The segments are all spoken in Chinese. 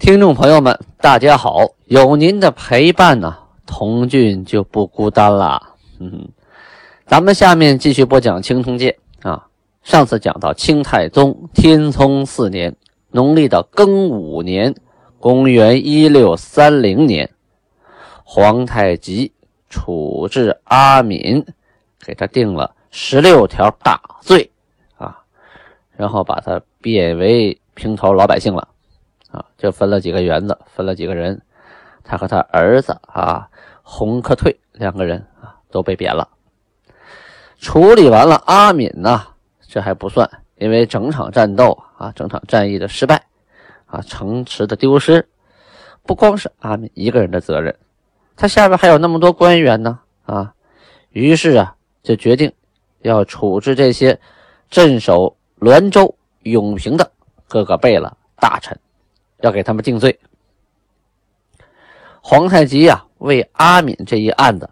听众朋友们，大家好！有您的陪伴呢，童俊就不孤单了。嗯，咱们下面继续播讲《清通鉴》啊。上次讲到清太宗天聪四年，农历的庚午年，公元一六三零年，皇太极处置阿敏，给他定了十六条大罪啊，然后把他贬为平头老百姓了。啊，就分了几个园子，分了几个人，他和他儿子啊，洪克退两个人啊，都被贬了。处理完了阿敏呢，这还不算，因为整场战斗啊，整场战役的失败啊，城池的丢失，不光是阿敏一个人的责任，他下边还有那么多官员呢啊，于是啊，就决定要处置这些镇守滦州、永平的各个贝勒大臣。要给他们定罪。皇太极呀，为阿敏这一案子，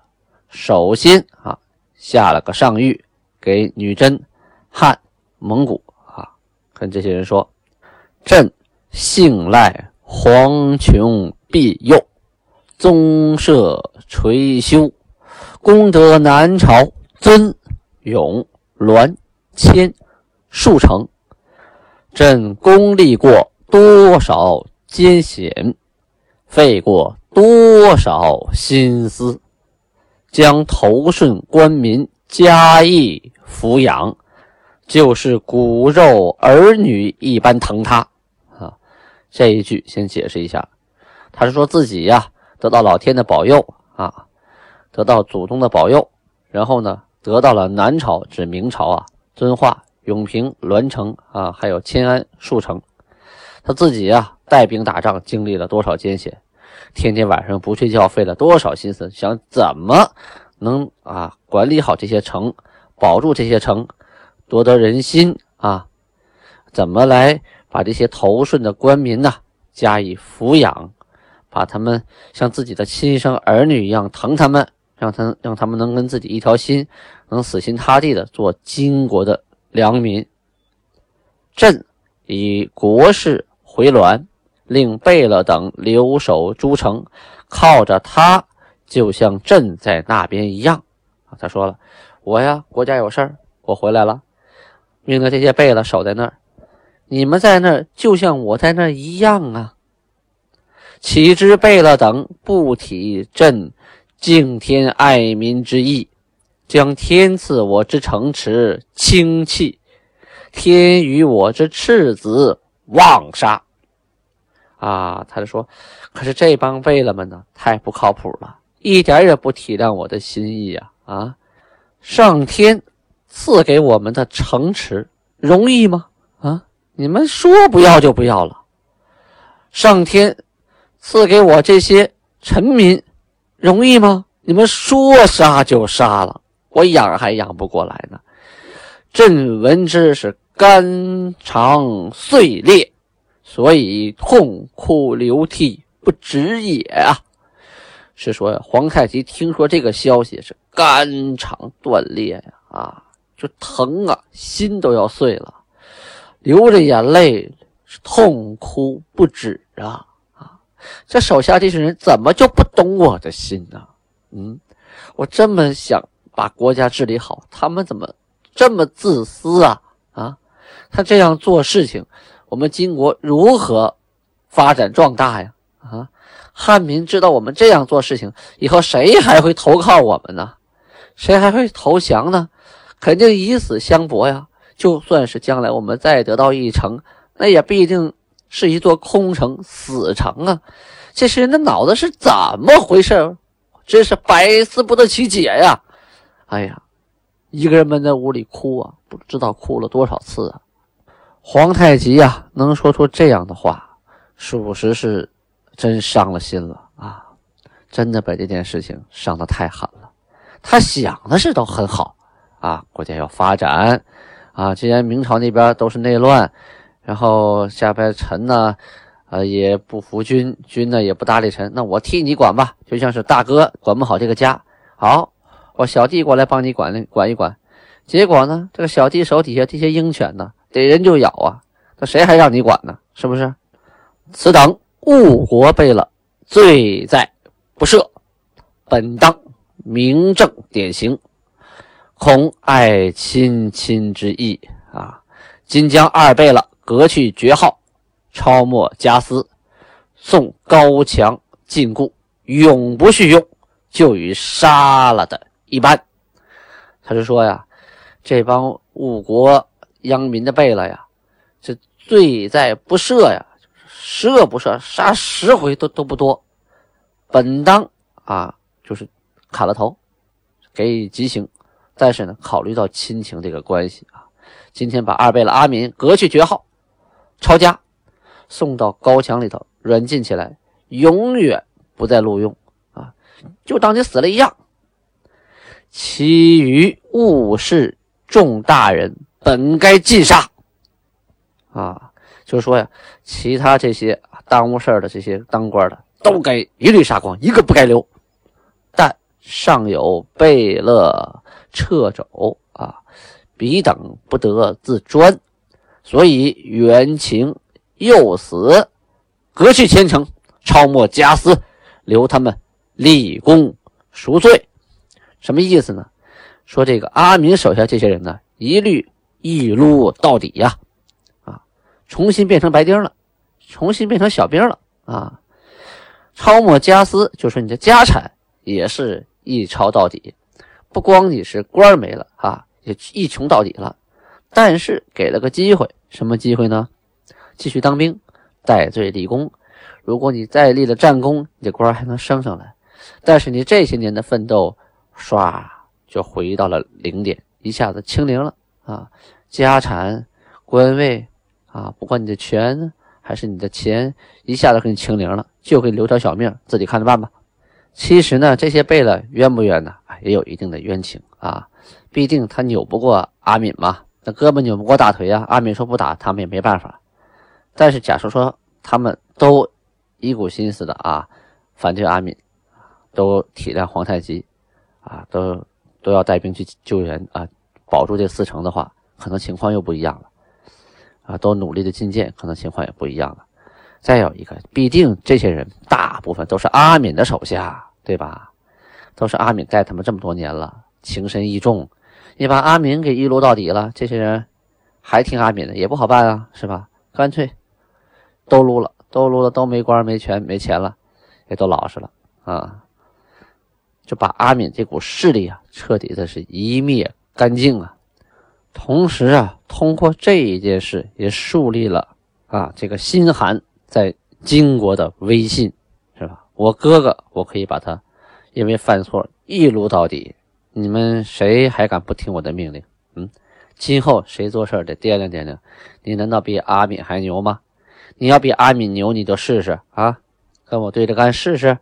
首先啊下了个上谕给女真、汉、蒙古啊，跟这些人说：“朕信赖黄琼庇佑，宗社垂修，功德南朝尊永滦谦数成，朕功立过。”多少艰险，费过多少心思，将头顺官民加以抚养，就是骨肉儿女一般疼他啊！这一句先解释一下，他是说自己呀得到老天的保佑啊，得到祖宗的保佑，然后呢得到了南朝指明朝啊遵化、永平、栾城啊，还有迁安、数城。他自己呀，带兵打仗，经历了多少艰险，天天晚上不睡觉，费了多少心思，想怎么能啊管理好这些城，保住这些城，夺得人心啊？怎么来把这些头顺的官民呢加以抚养，把他们像自己的亲生儿女一样疼他们，让他让他们能跟自己一条心，能死心塌地的做金国的良民。朕以国事。回銮，令贝勒等留守诸城，靠着他，就像朕在那边一样。啊，他说了，我呀，国家有事儿，我回来了，命令这些贝勒守在那儿。你们在那儿，就像我在那儿一样啊。岂知贝勒等不体朕敬天爱民之意，将天赐我之城池轻弃，天与我之赤子妄杀。啊，他就说：“可是这帮贝勒们呢，太不靠谱了，一点也不体谅我的心意呀！啊，上天赐给我们的城池容易吗？啊，你们说不要就不要了。上天赐给我这些臣民容易吗？你们说杀就杀了，我养还养不过来呢。朕闻之是肝肠碎裂。”所以痛哭流涕不止也啊！是说皇太极听说这个消息是肝肠断裂呀啊，就疼啊，心都要碎了，流着眼泪痛哭不止啊啊！这手下这些人怎么就不懂我的心呢？嗯，我这么想把国家治理好，他们怎么这么自私啊啊？他这样做事情。我们金国如何发展壮大呀？啊，汉民知道我们这样做事情以后，谁还会投靠我们呢？谁还会投降呢？肯定以死相搏呀！就算是将来我们再得到一城，那也必定是一座空城、死城啊！这些人的脑子是怎么回事？真是百思不得其解呀！哎呀，一个人闷在屋里哭啊，不知道哭了多少次啊！皇太极呀，能说出这样的话，属实是真伤了心了啊！真的把这件事情伤得太狠了。他想的是都很好啊，国家要发展啊。既然明朝那边都是内乱，然后下边臣呢，呃，也不服君，君呢也不搭理臣，那我替你管吧，就像是大哥管不好这个家，好，我小弟过来帮你管管一管。结果呢，这个小弟手底下这些鹰犬呢，逮人就咬啊，那谁还让你管呢？是不是？此等误国贝勒，罪在不赦，本当明正典刑，恐爱亲亲之意啊！今将二贝勒革去爵号，抄没家私，送高墙禁锢，永不叙用，就与杀了的一般。他就说呀。这帮误国殃民的贝勒呀，这罪在不赦呀，赦不赦，杀十回都都不多。本当啊，就是砍了头，给予极刑。但是呢，考虑到亲情这个关系啊，今天把二贝勒阿敏革去爵号，抄家，送到高墙里头软禁起来，永远不再录用啊，就当你死了一样。其余误事。众大人本该尽杀，啊，就是说呀，其他这些耽误事儿的这些当官的都该一律杀光，一个不该留。但尚有贝勒掣肘啊，彼等不得自专，所以原情又死，革去前程，抄没家私，留他们立功赎罪。什么意思呢？说这个阿明手下这些人呢，一律一撸到底呀，啊，重新变成白丁了，重新变成小兵了啊，抄没家私，就是你的家产也是一抄到底，不光你是官没了啊，也一穷到底了，但是给了个机会，什么机会呢？继续当兵，戴罪立功，如果你再立了战功，你的官还能升上来，但是你这些年的奋斗，唰。就回到了零点，一下子清零了啊！家产、官位啊，不管你的权还是你的钱，一下子给你清零了，就给你留条小命，自己看着办吧。其实呢，这些贝勒冤不冤呢？也有一定的冤情啊。毕竟他扭不过阿敏嘛，那胳膊扭不过大腿啊。阿敏说不打，他们也没办法。但是假设说他们都一股心思的啊，反对阿敏，都体谅皇太极啊，都。都要带兵去救援啊，保住这四城的话，可能情况又不一样了啊！都努力的进谏，可能情况也不一样了。再有一个，必定这些人大部分都是阿敏的手下，对吧？都是阿敏带他们这么多年了，情深意重。你把阿敏给一撸到底了，这些人还听阿敏的，也不好办啊，是吧？干脆都撸了，都撸了，都没官没权没钱了，也都老实了啊。就把阿敏这股势力啊，彻底的是一灭干净啊！同时啊，通过这一件事，也树立了啊这个心寒在金国的威信，是吧？我哥哥，我可以把他因为犯错一撸到底，你们谁还敢不听我的命令？嗯，今后谁做事得掂量掂量，你难道比阿敏还牛吗？你要比阿敏牛，你就试试啊，跟我对着干试试。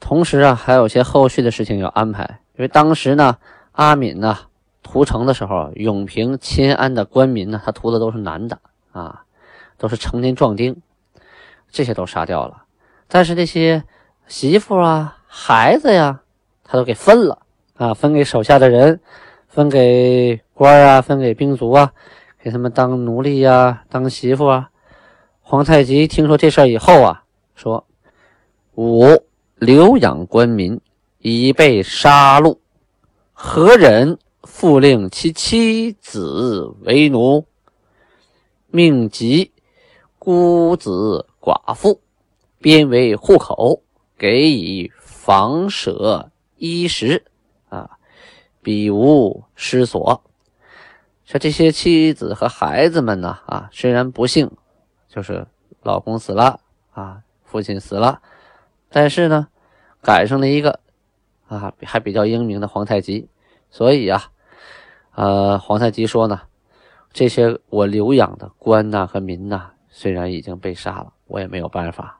同时啊，还有些后续的事情要安排，因为当时呢，阿敏呢屠城的时候，永平、迁安的官民呢，他屠的都是男的啊，都是成年壮丁，这些都杀掉了。但是那些媳妇啊、孩子呀，他都给分了啊，分给手下的人，分给官啊，分给兵卒啊，给他们当奴隶呀、当媳妇啊。皇太极听说这事儿以后啊，说：“五。”留养官民以备杀戮，何忍复令其妻子为奴？命及孤子寡妇编为户口，给以房舍衣食啊，彼无失所。说这些妻子和孩子们呢啊，虽然不幸，就是老公死了啊，父亲死了，但是呢。赶上了一个啊，还比较英明的皇太极，所以啊，呃，皇太极说呢，这些我留养的官呐和民呐，虽然已经被杀了，我也没有办法，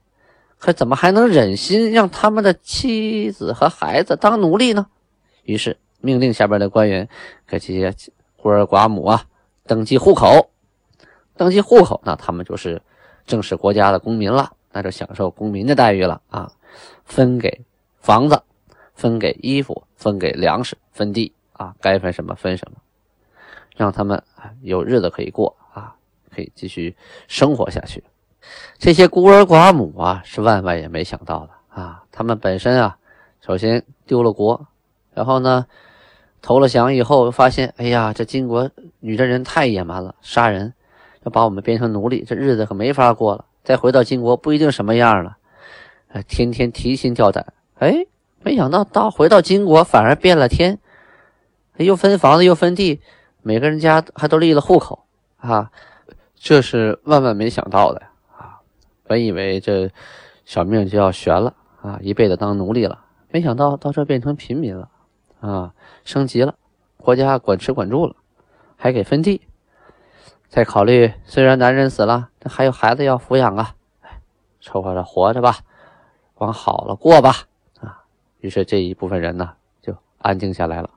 可怎么还能忍心让他们的妻子和孩子当奴隶呢？于是命令下边的官员给这些孤儿寡母啊登记户口，登记户口，那他们就是正式国家的公民了，那就享受公民的待遇了啊，分给房子，分给衣服，分给粮食，分地啊，该分什么分什么，让他们有日子可以过啊，可以继续生活下去。这些孤儿寡母啊，是万万也没想到的啊！他们本身啊，首先丢了国，然后呢，投了降以后，发现，哎呀，这金国女真人太野蛮了，杀人，要把我们变成奴隶，这日子可没法过了。再回到金国，不一定什么样了。天天提心吊胆。哎，没想到到回到金国，反而变了天，又分房子，又分地，每个人家还都立了户口啊！这是万万没想到的啊。本以为这小命就要悬了啊，一辈子当奴隶了，没想到到这变成平民了啊，升级了，国家管吃管住了，还给分地。再考虑，虽然男人死了，这还有孩子要抚养啊，凑合着活着吧，往好了过吧。于是这一部分人呢，就安静下来了。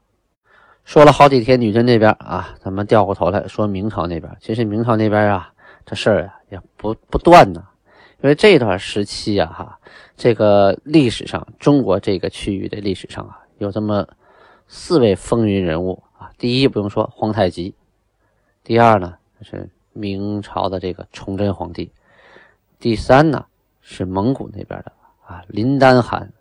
说了好几天，女真那边啊，咱们掉过头来说明朝那边。其实明朝那边啊，这事儿啊也不不断呢。因为这段时期啊，哈，这个历史上中国这个区域的历史上啊，有这么四位风云人物啊。第一不用说皇太极，第二呢是明朝的这个崇祯皇帝，第三呢是蒙古那边的啊林丹汗，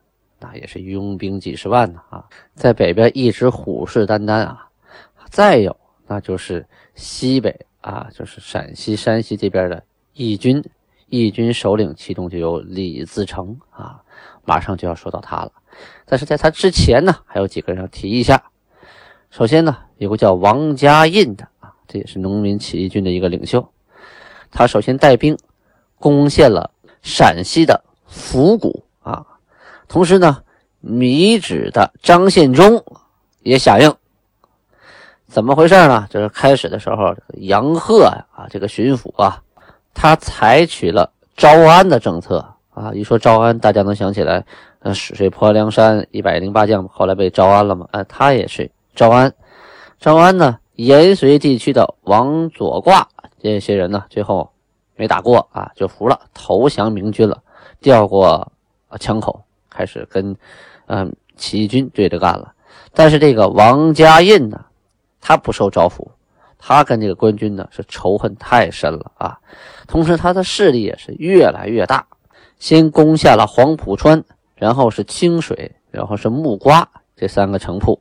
那也是拥兵几十万呢啊，在北边一直虎视眈眈啊。再有那就是西北啊，就是陕西、山西这边的义军。义军首领其中就有李自成啊，马上就要说到他了。但是在他之前呢，还有几个人要提一下。首先呢，有个叫王家印的啊，这也是农民起义军的一个领袖。他首先带兵攻陷了陕西的府谷，同时呢，米脂的张献忠也响应。怎么回事呢？就是开始的时候，杨鹤啊，这个巡抚啊。他采取了招安的政策啊！一说招安，大家能想起来，呃，水泊梁山一百零八将后来被招安了吗？哎，他也是招安。招安呢，延绥地区的王左挂这些人呢，最后没打过啊，就服了，投降明军了，调过枪口，开始跟嗯起义军对着干了。但是这个王家印呢，他不受招抚。他跟这个官军呢是仇恨太深了啊，同时他的势力也是越来越大。先攻下了黄浦川，然后是清水，然后是木瓜这三个城铺。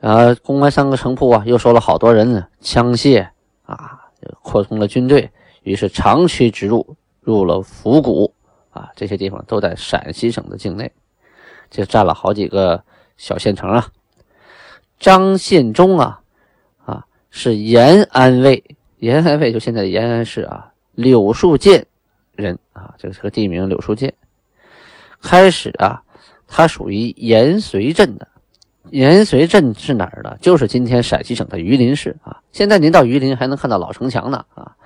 呃，攻完三个城铺啊，又收了好多人呢，枪械啊，扩充了军队，于是长驱直入，入了府谷啊，这些地方都在陕西省的境内，就占了好几个小县城啊。张献忠啊。啊是延安卫，延安卫就现在延安市啊，柳树涧人啊，这个是个地名，柳树涧。开始啊，他属于延绥镇的，延绥镇是哪儿的？就是今天陕西省的榆林市啊。现在您到榆林还能看到老城墙呢啊，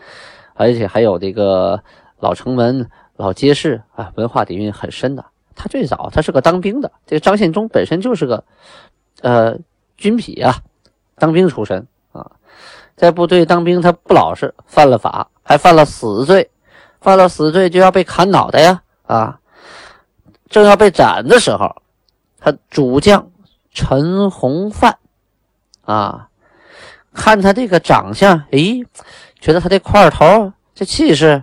而且还有这个老城门、老街市啊，文化底蕴很深的。他最早他是个当兵的，这个张献忠本身就是个呃军痞啊，当兵出身啊。在部队当兵，他不老实，犯了法，还犯了死罪，犯了死罪就要被砍脑袋呀！啊，正要被斩的时候，他主将陈洪范啊，看他这个长相，咦，觉得他这块头、这气势，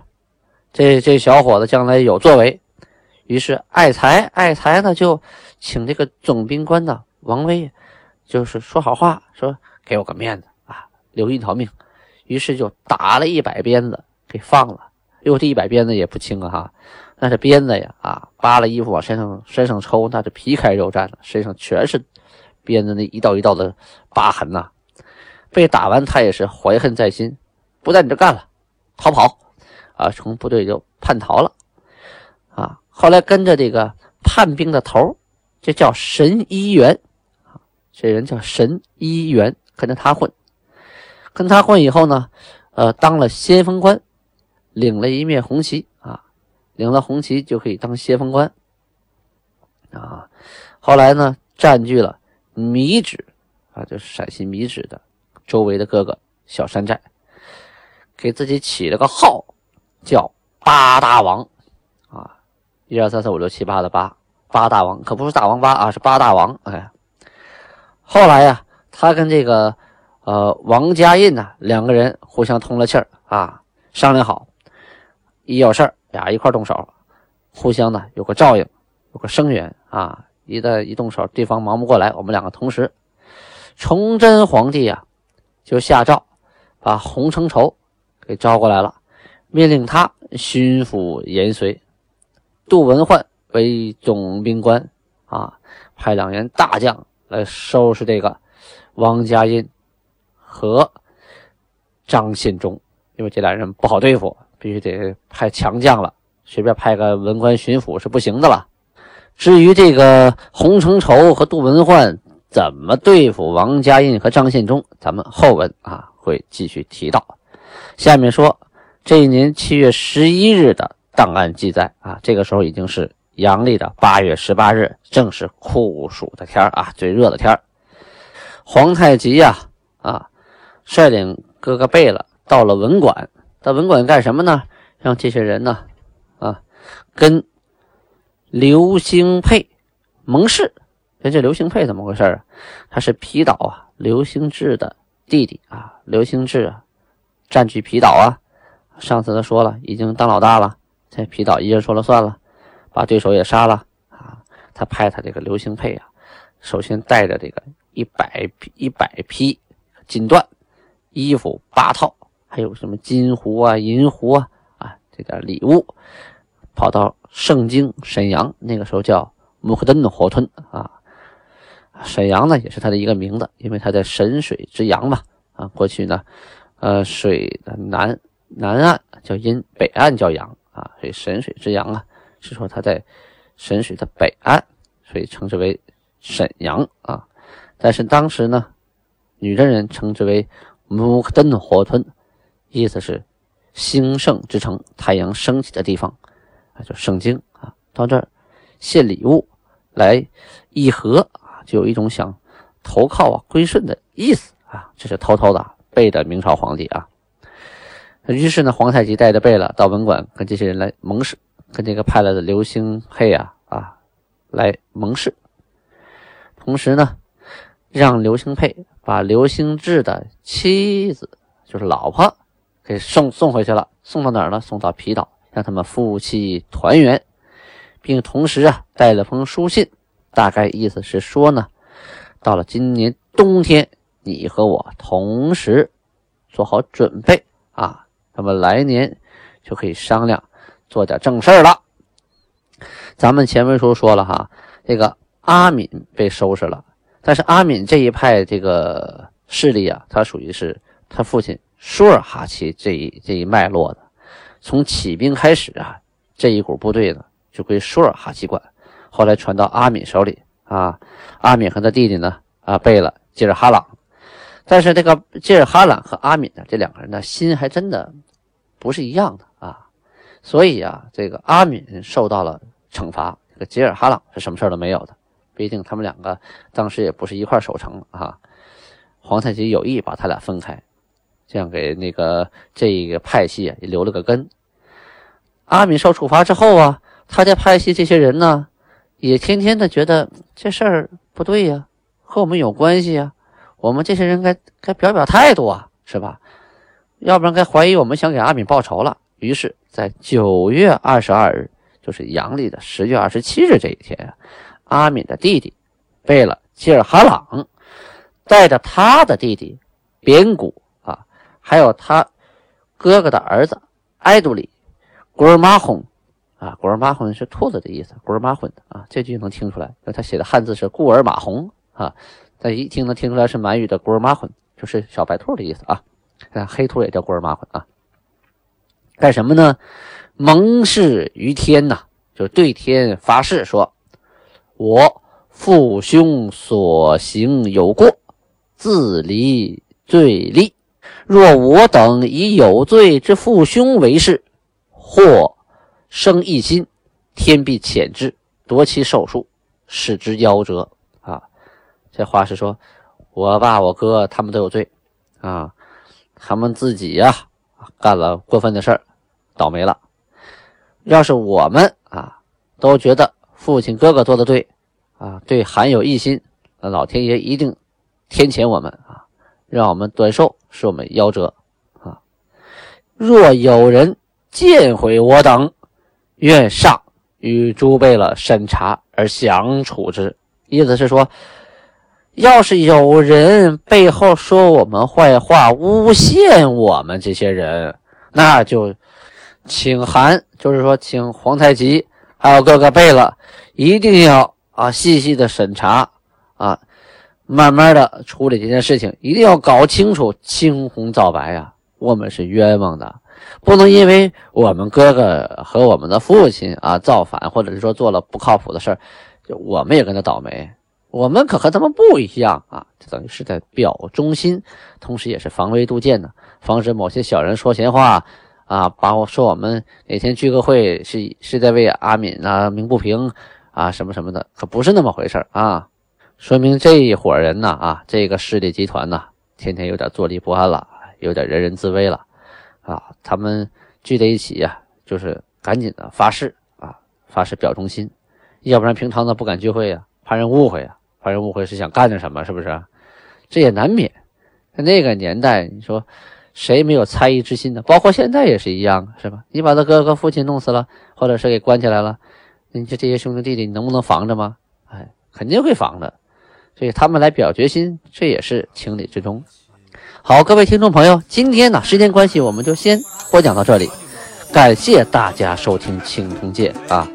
这这小伙子将来有作为，于是爱才，爱才呢就请这个总兵官的王威，就是说好话，说给我个面子啊。留一条命，于是就打了一百鞭子，给放了。哟，这一百鞭子也不轻啊！哈，那是鞭子呀！啊，扒了衣服往身上身上抽，那是皮开肉绽的，身上全是鞭子那一道一道的疤痕呐。被打完，他也是怀恨在心，不在你这干了，逃跑啊！从部队就叛逃了啊！后来跟着这个叛兵的头，这叫神医元啊，这人叫神医元，跟着他混。跟他混以后呢，呃，当了先锋官，领了一面红旗啊，领了红旗就可以当先锋官啊。后来呢，占据了米脂啊，就是陕西米脂的周围的各个小山寨，给自己起了个号，叫八大王啊，一二三四五六七八的八八大王，可不是大王八啊，是八大王。哎，后来呀，他跟这个呃王家印呢两个人互相通了气儿啊，商量好，一有事儿俩一块动手，互相呢有个照应，有个声援啊。一旦一动手，对方忙不过来，我们两个同时。崇祯皇帝呀，就下诏把洪承畴给招过来了，命令他巡抚延绥，杜文焕为总兵官啊，派两员大将来收拾这个王家印和张献忠，因为这俩人不好对付，必须得派强将了，随便派个文官巡抚是不行的了。至于这个洪承畴和杜文焕怎么对付王家印和张献忠，咱们后文啊会继续提到。下面说这一年七月十一日的档案记载啊，这个时候已经是阳历的八月十八日，正是酷暑的天啊，最热的天皇太极呀啊，率领哥哥贝勒到了文馆，到文馆干什么呢？让这些人呢啊跟。刘兴沛盟誓，哎，这刘兴沛怎么回事啊？他是皮岛啊，刘兴志的弟弟啊。刘兴志啊，占据皮岛啊。上次他说了，已经当老大了，在皮岛一人说了算了，把对手也杀了啊。他派他这个刘兴沛啊，首先带着这个一百一百匹锦缎衣服八套，还有什么金壶啊、银壶啊啊，这点礼物。跑到盛京沈阳，那个时候叫木克登的火屯啊。沈阳呢，也是他的一个名字，因为他在沈水之阳嘛啊。过去呢，呃，水的南南岸叫阴，北岸叫阳啊，所以神水之阳啊，是说他在神水的北岸，所以称之为沈阳啊。但是当时呢，女真人称之为木克登火屯，意思是兴盛之城，太阳升起的地方。啊，就圣经啊，到这儿献礼物来议和啊，就有一种想投靠啊、归顺的意思啊。这是偷偷的背的明朝皇帝啊。于是呢，皇太极带着贝勒到文馆跟这些人来盟誓，跟这个派来的刘兴沛啊啊来盟誓。同时呢，让刘兴沛把刘兴志的妻子，就是老婆，给送送回去了。送到哪儿呢？送到皮岛。让他们夫妻团圆，并同时啊带了封书信，大概意思是说呢，到了今年冬天，你和我同时做好准备，那么来年就可以商量做点正事儿了。咱们前文书说了哈，这个阿敏被收拾了，但是阿敏这一派这个势力啊，他属于是他父亲舒尔哈齐这一这一脉络的。从起兵开始啊，这一股部队呢就归舒尔哈齐管，后来传到阿敏手里啊。阿敏和他弟弟呢啊贝勒吉尔哈朗，但是这个吉尔哈朗和阿敏呢这两个人呢心还真的不是一样的啊。所以啊，这个阿敏受到了惩罚，这个吉尔哈朗是什么事都没有的。毕竟他们两个当时也不是一块守城啊。皇太极有意把他俩分开。这样给那个这一个派系啊也留了个根。阿敏受处罚之后啊，他家派系这些人呢，也天天的觉得这事儿不对呀，和我们有关系呀，我们这些人该该表表态度啊，是吧？要不然该怀疑我们想给阿敏报仇了。于是，在九月二十二日，就是阳历的十月二十七日这一天啊，阿敏的弟弟贝勒吉尔哈朗带着他的弟弟边古。还有他哥哥的儿子艾杜里古尔马洪啊，古尔马洪是兔子的意思，古尔马混的啊，这句能听出来，因为他写的汉字是顾尔马洪啊，但一听能听出来是满语的古尔马混，就是小白兔的意思啊，黑兔也叫古尔马混啊。干什么呢？盟誓于天呐，就对天发誓说：“我父兄所行有过，自离罪立。”若我等以有罪之父兄为誓，或生异心，天必谴之，夺其寿数，使之夭折。啊，这话是说，我爸我哥他们都有罪啊，他们自己呀干了过分的事儿，倒霉了。要是我们啊都觉得父亲哥哥做的对啊，对含有异心，那老天爷一定天谴我们啊，让我们短寿，使我们夭折啊。若有人见毁我等，愿上与诸贝勒审查而详处之。意思是说，要是有人背后说我们坏话，诬陷我们这些人，那就请韩，就是说请皇太极还有各个贝勒，一定要啊细细的审查啊，慢慢的处理这件事情，一定要搞清楚青红皂白呀，我们是冤枉的。不能因为我们哥哥和我们的父亲啊造反，或者是说做了不靠谱的事儿，就我们也跟他倒霉。我们可和他们不一样啊，这等于是在表忠心，同时也是防微杜渐呢，防止某些小人说闲话啊，把我说我们哪天聚个会是是在为阿敏啊鸣不平啊什么什么的，可不是那么回事啊。说明这一伙人呢啊，这个势力集团呢，天天有点坐立不安了，有点人人自危了。啊，他们聚在一起呀，就是赶紧的发誓啊，发誓表忠心，要不然平常呢不敢聚会呀，怕人误会呀，怕人误会是想干点什么，是不是？这也难免。在那个年代，你说谁没有猜疑之心呢？包括现在也是一样，是吧？你把他哥哥、父亲弄死了，或者是给关起来了，你这这些兄弟弟弟，你能不能防着吗？哎，肯定会防的。所以他们来表决心，这也是情理之中。好，各位听众朋友，今天呢，时间关系，我们就先播讲到这里。感谢大家收听《青铜剑》啊，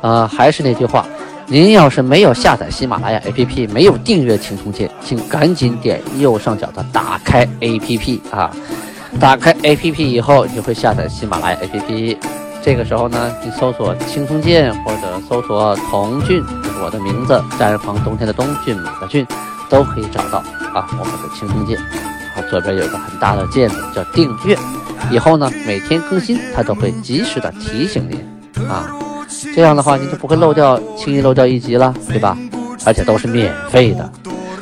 啊，还是那句话，您要是没有下载喜马拉雅 APP，没有订阅《青铜剑》，请赶紧点右上角的打开 APP 啊。打开 APP 以后，你就会下载喜马拉雅 APP。这个时候呢，你搜索“青铜剑”或者搜索“童俊”，我的名字，单人旁冬天的冬，骏马的骏，都可以找到啊，我们的《青铜剑》。啊，左边有个很大的键子叫订阅，以后呢每天更新，它都会及时的提醒您啊。这样的话，您就不会漏掉，轻易漏掉一集了，对吧？而且都是免费的，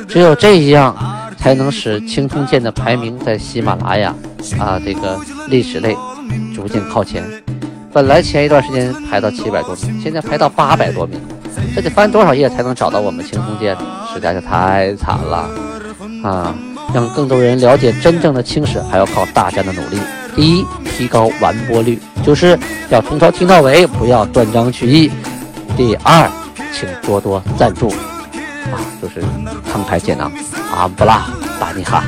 只有这样才能使青铜剑的排名在喜马拉雅啊这个历史类逐渐靠前。本来前一段时间排到七百多名，现在排到八百多名，这得翻多少页才能找到我们青铜剑？实在是太惨了啊！让更多人了解真正的青史，还要靠大家的努力。第一，提高完播率，就是要从头听到尾，不要断章取义。第二，请多多赞助，啊，就是慷慨解囊，阿布拉巴尼哈。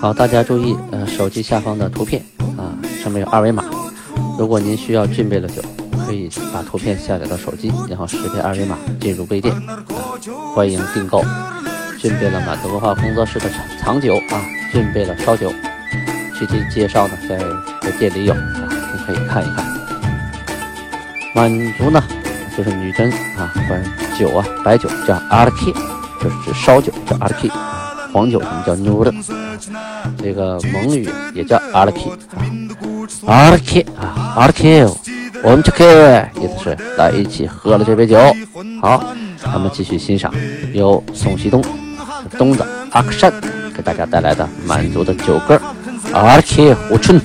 好，大家注意，呃，手机下方的图片啊，上面有二维码。如果您需要俊贝勒酒，可以把图片下载到手机，然后识别二维码进入微店，欢迎订购。俊贝勒满族文化工作室的藏酒啊，俊贝勒烧酒，具体介绍呢，在在店里有啊，你可以看一看。满族呢，就是女真啊，管酒啊，白酒叫阿拉 K，就是烧酒叫阿拉 K，黄酒什么叫妞的，这个蒙语也叫阿拉 K 啊，阿拉 K 啊，阿拉 K，我们 K，意思是来一起喝了这杯酒。好，咱们继续欣赏由宋希东。东子阿克山给大家带来的满族的酒歌《阿克胡春》。